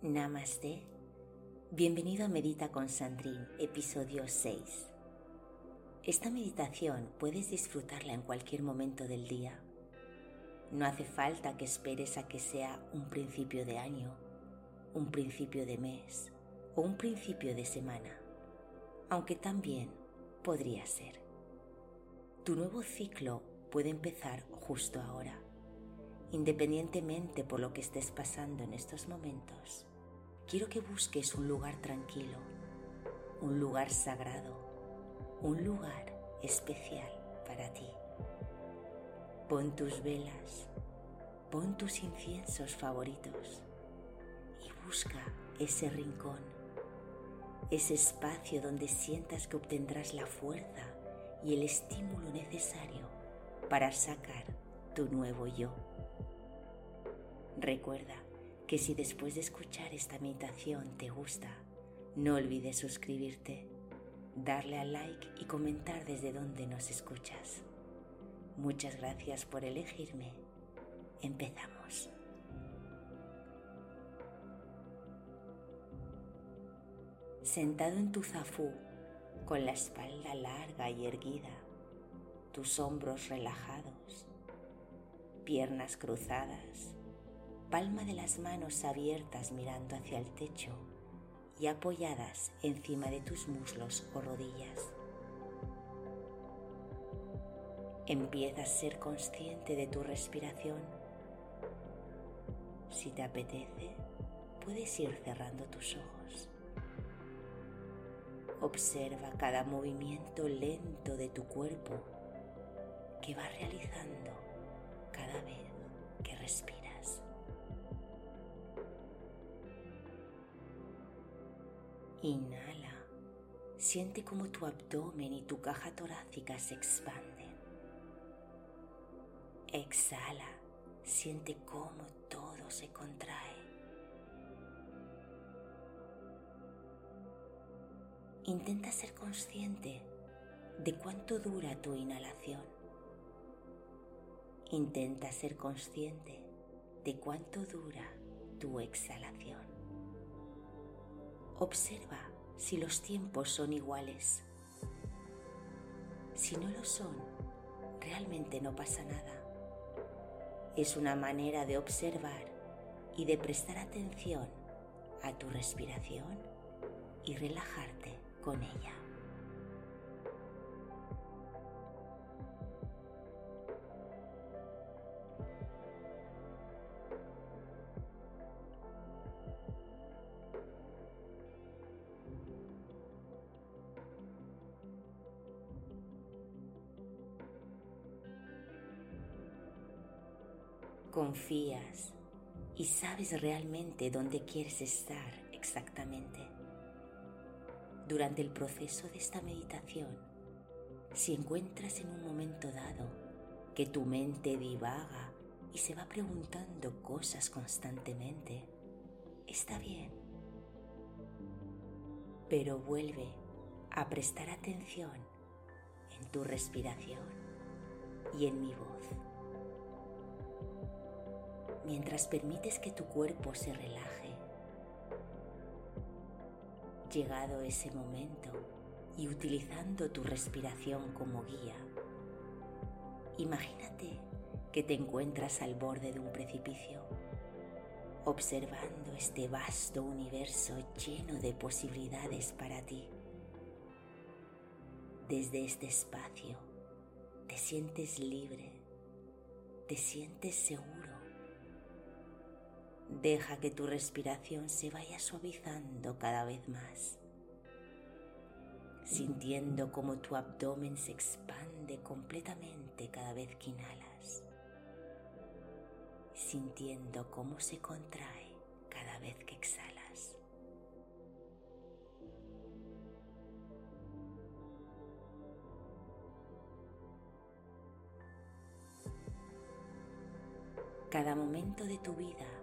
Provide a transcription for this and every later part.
Namaste. Bienvenido a Medita con Sandrine, episodio 6. Esta meditación puedes disfrutarla en cualquier momento del día. No hace falta que esperes a que sea un principio de año, un principio de mes o un principio de semana, aunque también podría ser. Tu nuevo ciclo puede empezar justo ahora independientemente por lo que estés pasando en estos momentos, quiero que busques un lugar tranquilo, un lugar sagrado, un lugar especial para ti. Pon tus velas, pon tus inciensos favoritos y busca ese rincón, ese espacio donde sientas que obtendrás la fuerza y el estímulo necesario para sacar tu nuevo yo. Recuerda que si después de escuchar esta meditación te gusta, no olvides suscribirte, darle al like y comentar desde donde nos escuchas. Muchas gracias por elegirme. Empezamos. Sentado en tu zafú, con la espalda larga y erguida, tus hombros relajados, piernas cruzadas, palma de las manos abiertas mirando hacia el techo y apoyadas encima de tus muslos o rodillas. Empieza a ser consciente de tu respiración. Si te apetece, puedes ir cerrando tus ojos. Observa cada movimiento lento de tu cuerpo que va realizando cada vez que respiras. Inhala. Siente como tu abdomen y tu caja torácica se expanden. Exhala. Siente cómo todo se contrae. Intenta ser consciente de cuánto dura tu inhalación. Intenta ser consciente de cuánto dura tu exhalación. Observa si los tiempos son iguales. Si no lo son, realmente no pasa nada. Es una manera de observar y de prestar atención a tu respiración y relajarte con ella. Confías y sabes realmente dónde quieres estar exactamente. Durante el proceso de esta meditación, si encuentras en un momento dado que tu mente divaga y se va preguntando cosas constantemente, está bien. Pero vuelve a prestar atención en tu respiración y en mi voz mientras permites que tu cuerpo se relaje. Llegado ese momento y utilizando tu respiración como guía, imagínate que te encuentras al borde de un precipicio, observando este vasto universo lleno de posibilidades para ti. Desde este espacio te sientes libre, te sientes seguro Deja que tu respiración se vaya suavizando cada vez más, sintiendo cómo tu abdomen se expande completamente cada vez que inhalas, sintiendo cómo se contrae cada vez que exhalas. Cada momento de tu vida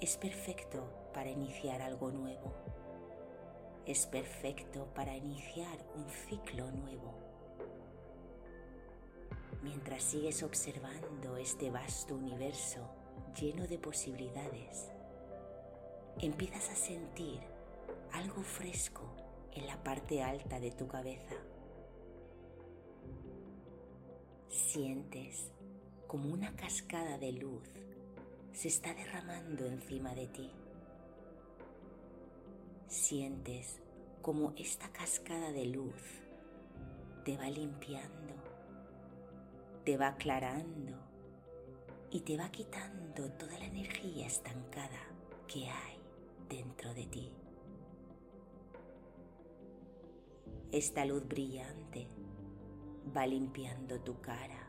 es perfecto para iniciar algo nuevo. Es perfecto para iniciar un ciclo nuevo. Mientras sigues observando este vasto universo lleno de posibilidades, empiezas a sentir algo fresco en la parte alta de tu cabeza. Sientes como una cascada de luz se está derramando encima de ti. Sientes como esta cascada de luz te va limpiando, te va aclarando y te va quitando toda la energía estancada que hay dentro de ti. Esta luz brillante va limpiando tu cara,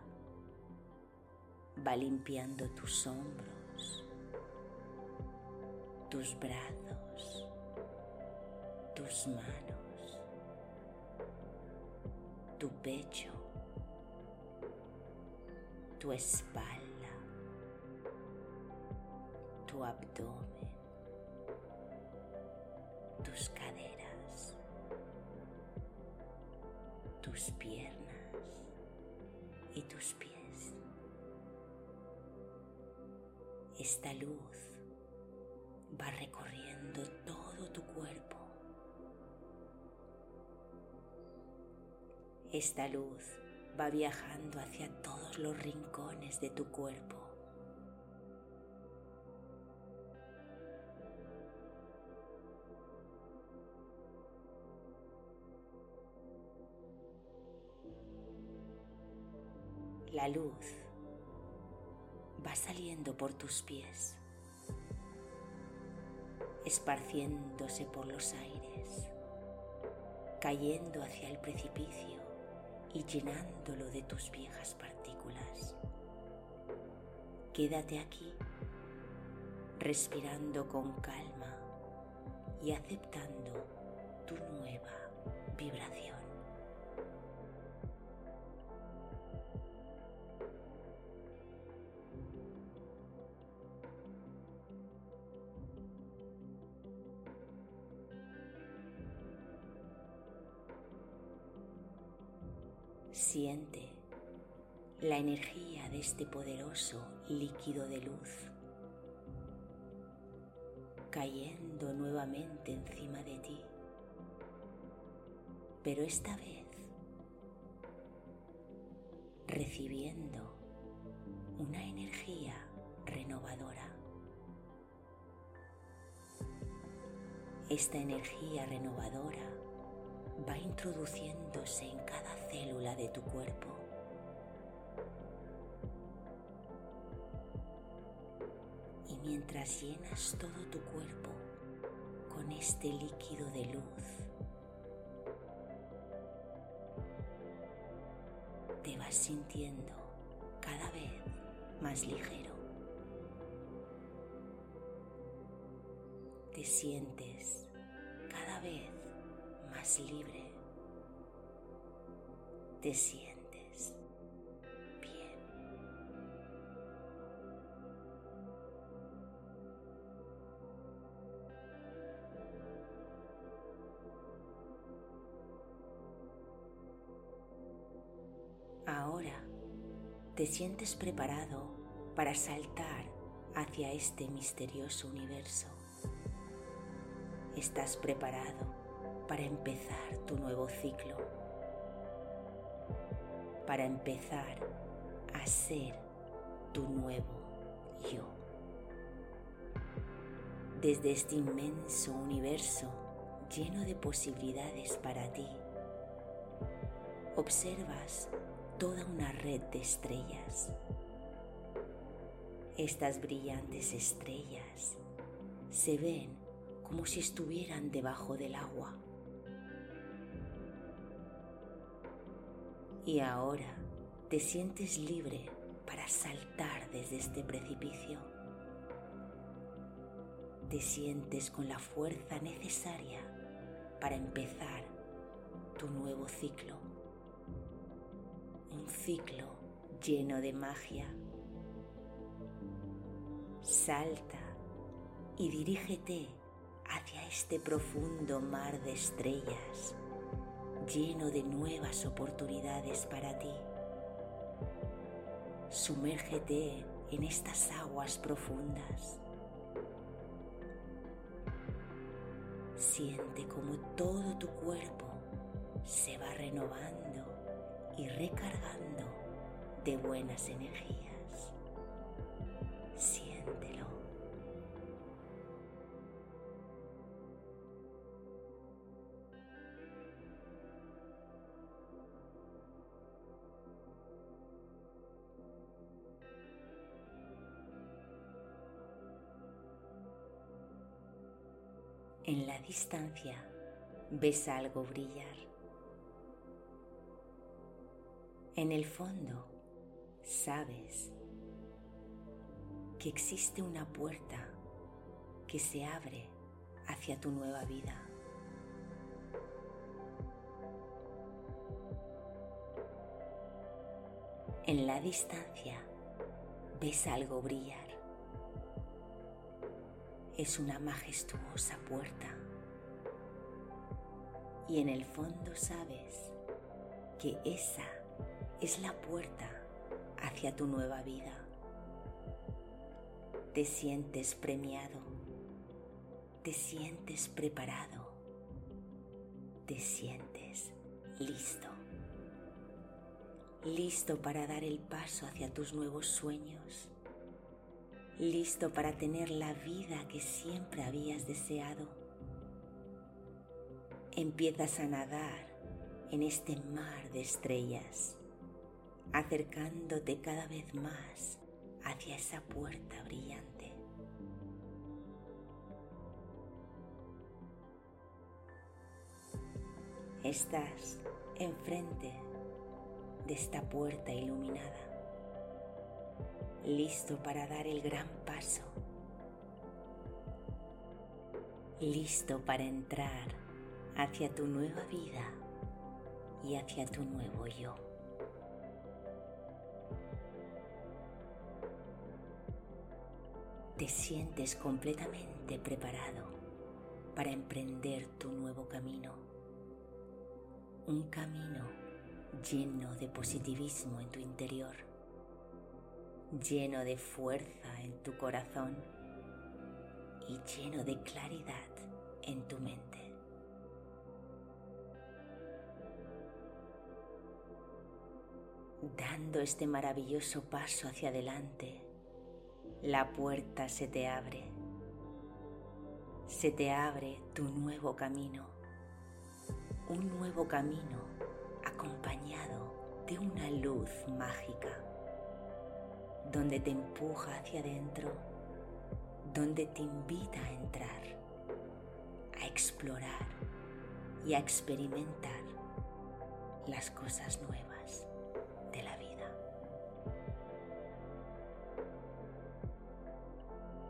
va limpiando tus hombros, tus brazos, tus manos, tu pecho, tu espalda, tu abdomen, tus caderas, tus piernas y tus pies. Esta luz va recorriendo todo tu cuerpo. Esta luz va viajando hacia todos los rincones de tu cuerpo. La luz va saliendo por tus pies, esparciéndose por los aires, cayendo hacia el precipicio y llenándolo de tus viejas partículas. Quédate aquí, respirando con calma y aceptando tu nueva vibración. Siente la energía de este poderoso líquido de luz cayendo nuevamente encima de ti, pero esta vez recibiendo una energía renovadora. Esta energía renovadora va introduciéndose en cada célula de tu cuerpo. Y mientras llenas todo tu cuerpo con este líquido de luz, te vas sintiendo cada vez más ligero. Te sientes cada vez más libre. Te sientes bien. Ahora te sientes preparado para saltar hacia este misterioso universo. Estás preparado para empezar tu nuevo ciclo, para empezar a ser tu nuevo yo. Desde este inmenso universo lleno de posibilidades para ti, observas toda una red de estrellas. Estas brillantes estrellas se ven como si estuvieran debajo del agua. Y ahora te sientes libre para saltar desde este precipicio. Te sientes con la fuerza necesaria para empezar tu nuevo ciclo. Un ciclo lleno de magia. Salta y dirígete hacia este profundo mar de estrellas lleno de nuevas oportunidades para ti. Sumérgete en estas aguas profundas. Siente como todo tu cuerpo se va renovando y recargando de buenas energías. En la distancia ves algo brillar. En el fondo sabes que existe una puerta que se abre hacia tu nueva vida. En la distancia ves algo brillar es una majestuosa puerta y en el fondo sabes que esa es la puerta hacia tu nueva vida. Te sientes premiado, te sientes preparado, te sientes listo. Listo para dar el paso hacia tus nuevos sueños listo para tener la vida que siempre habías deseado. Empiezas a nadar en este mar de estrellas, acercándote cada vez más hacia esa puerta brillante. Estás enfrente de esta puerta iluminada listo para dar el gran paso, listo para entrar hacia tu nueva vida y hacia tu nuevo yo. Te sientes completamente preparado para emprender tu nuevo camino, un camino lleno de positivismo en tu interior lleno de fuerza en tu corazón y lleno de claridad en tu mente. Dando este maravilloso paso hacia adelante, la puerta se te abre. Se te abre tu nuevo camino. Un nuevo camino acompañado de una luz mágica donde te empuja hacia adentro, donde te invita a entrar, a explorar y a experimentar las cosas nuevas de la vida.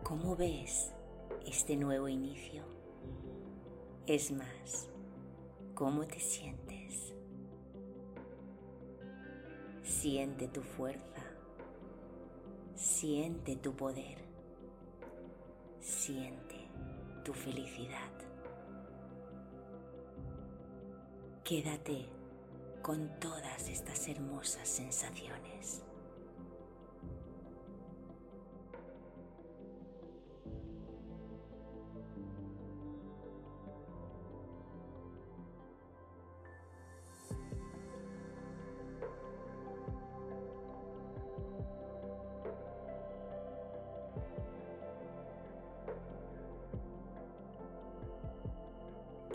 ¿Cómo ves este nuevo inicio? Es más, ¿cómo te sientes? Siente tu fuerza Siente tu poder. Siente tu felicidad. Quédate con todas estas hermosas sensaciones.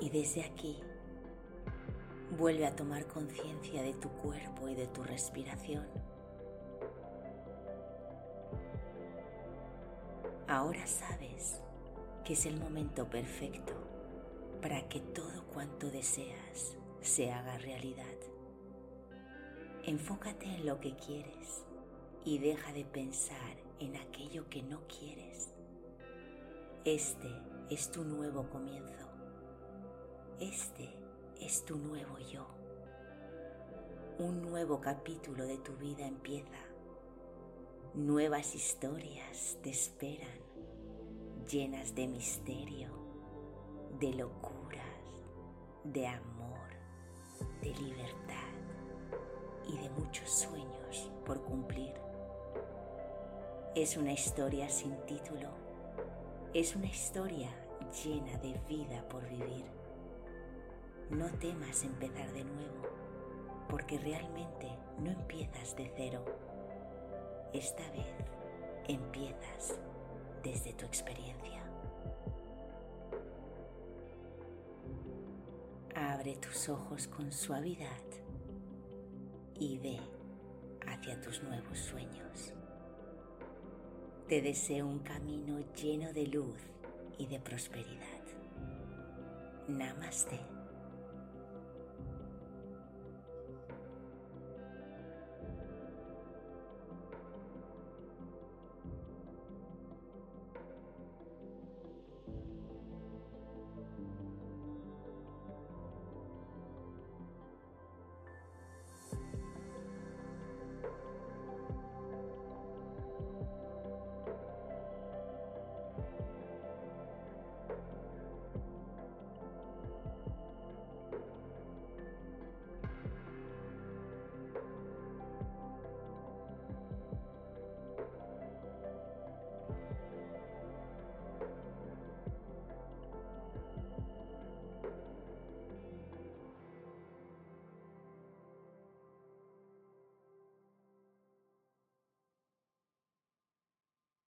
Y desde aquí vuelve a tomar conciencia de tu cuerpo y de tu respiración. Ahora sabes que es el momento perfecto para que todo cuanto deseas se haga realidad. Enfócate en lo que quieres y deja de pensar en aquello que no quieres. Este es tu nuevo comienzo. Este es tu nuevo yo. Un nuevo capítulo de tu vida empieza. Nuevas historias te esperan, llenas de misterio, de locuras, de amor, de libertad y de muchos sueños por cumplir. Es una historia sin título, es una historia llena de vida por vivir. No temas empezar de nuevo, porque realmente no empiezas de cero. Esta vez empiezas desde tu experiencia. Abre tus ojos con suavidad y ve hacia tus nuevos sueños. Te deseo un camino lleno de luz y de prosperidad. Namaste.